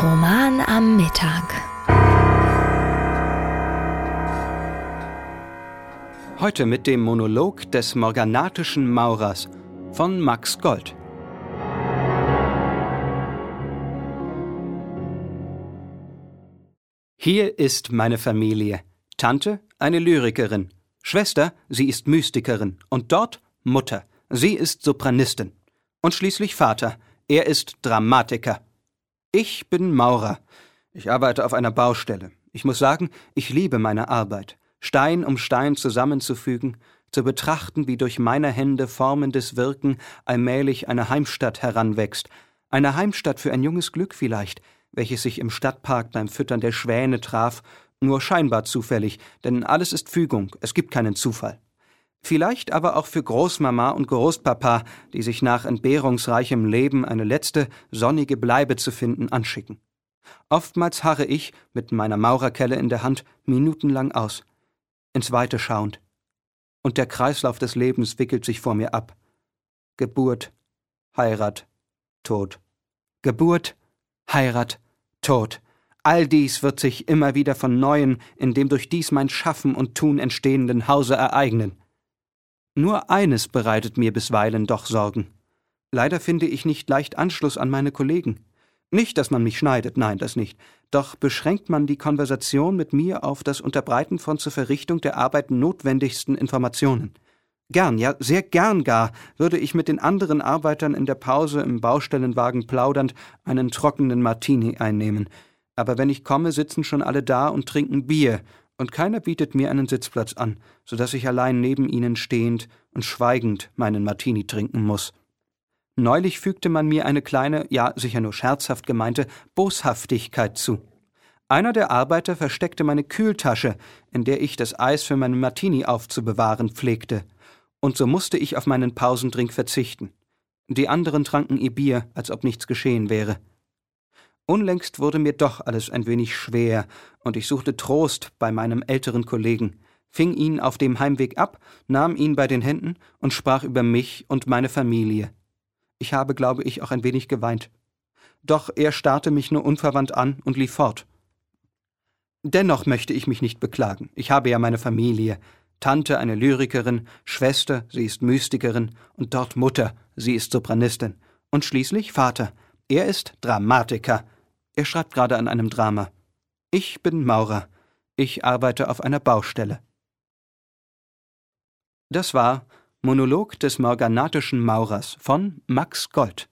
Roman am Mittag. Heute mit dem Monolog des morganatischen Maurers von Max Gold. Hier ist meine Familie. Tante, eine Lyrikerin. Schwester, sie ist Mystikerin. Und dort Mutter, sie ist Sopranistin. Und schließlich Vater, er ist Dramatiker. Ich bin Maurer. Ich arbeite auf einer Baustelle. Ich muss sagen, ich liebe meine Arbeit. Stein um Stein zusammenzufügen, zu betrachten, wie durch meine Hände formendes Wirken allmählich eine Heimstatt heranwächst, eine Heimstatt für ein junges Glück vielleicht, welches sich im Stadtpark beim Füttern der Schwäne traf, nur scheinbar zufällig, denn alles ist Fügung, es gibt keinen Zufall. Vielleicht aber auch für Großmama und Großpapa, die sich nach entbehrungsreichem Leben eine letzte, sonnige Bleibe zu finden anschicken. Oftmals harre ich, mit meiner Maurerkelle in der Hand, minutenlang aus ins Weite schauend. Und der Kreislauf des Lebens wickelt sich vor mir ab. Geburt, Heirat, Tod. Geburt, Heirat, Tod. All dies wird sich immer wieder von neuem in dem durch dies mein Schaffen und Tun entstehenden Hause ereignen. Nur eines bereitet mir bisweilen doch Sorgen. Leider finde ich nicht leicht Anschluss an meine Kollegen. Nicht, dass man mich schneidet, nein, das nicht. Doch beschränkt man die Konversation mit mir auf das Unterbreiten von zur Verrichtung der Arbeit notwendigsten Informationen. Gern, ja, sehr gern gar, würde ich mit den anderen Arbeitern in der Pause im Baustellenwagen plaudernd einen trockenen Martini einnehmen. Aber wenn ich komme, sitzen schon alle da und trinken Bier, und keiner bietet mir einen Sitzplatz an, so dass ich allein neben ihnen stehend und schweigend meinen Martini trinken muss. Neulich fügte man mir eine kleine, ja sicher nur scherzhaft gemeinte, Boshaftigkeit zu. Einer der Arbeiter versteckte meine Kühltasche, in der ich das Eis für meinen Martini aufzubewahren pflegte, und so musste ich auf meinen Pausendrink verzichten. Die anderen tranken ihr Bier, als ob nichts geschehen wäre. Unlängst wurde mir doch alles ein wenig schwer, und ich suchte Trost bei meinem älteren Kollegen, fing ihn auf dem Heimweg ab, nahm ihn bei den Händen und sprach über mich und meine Familie. Ich habe, glaube ich, auch ein wenig geweint. Doch er starrte mich nur unverwandt an und lief fort. Dennoch möchte ich mich nicht beklagen. Ich habe ja meine Familie. Tante eine Lyrikerin, Schwester, sie ist Mystikerin, und dort Mutter, sie ist Sopranistin. Und schließlich Vater. Er ist Dramatiker. Er schreibt gerade an einem Drama. Ich bin Maurer. Ich arbeite auf einer Baustelle. Das war Monolog des morganatischen Maurers von Max Gold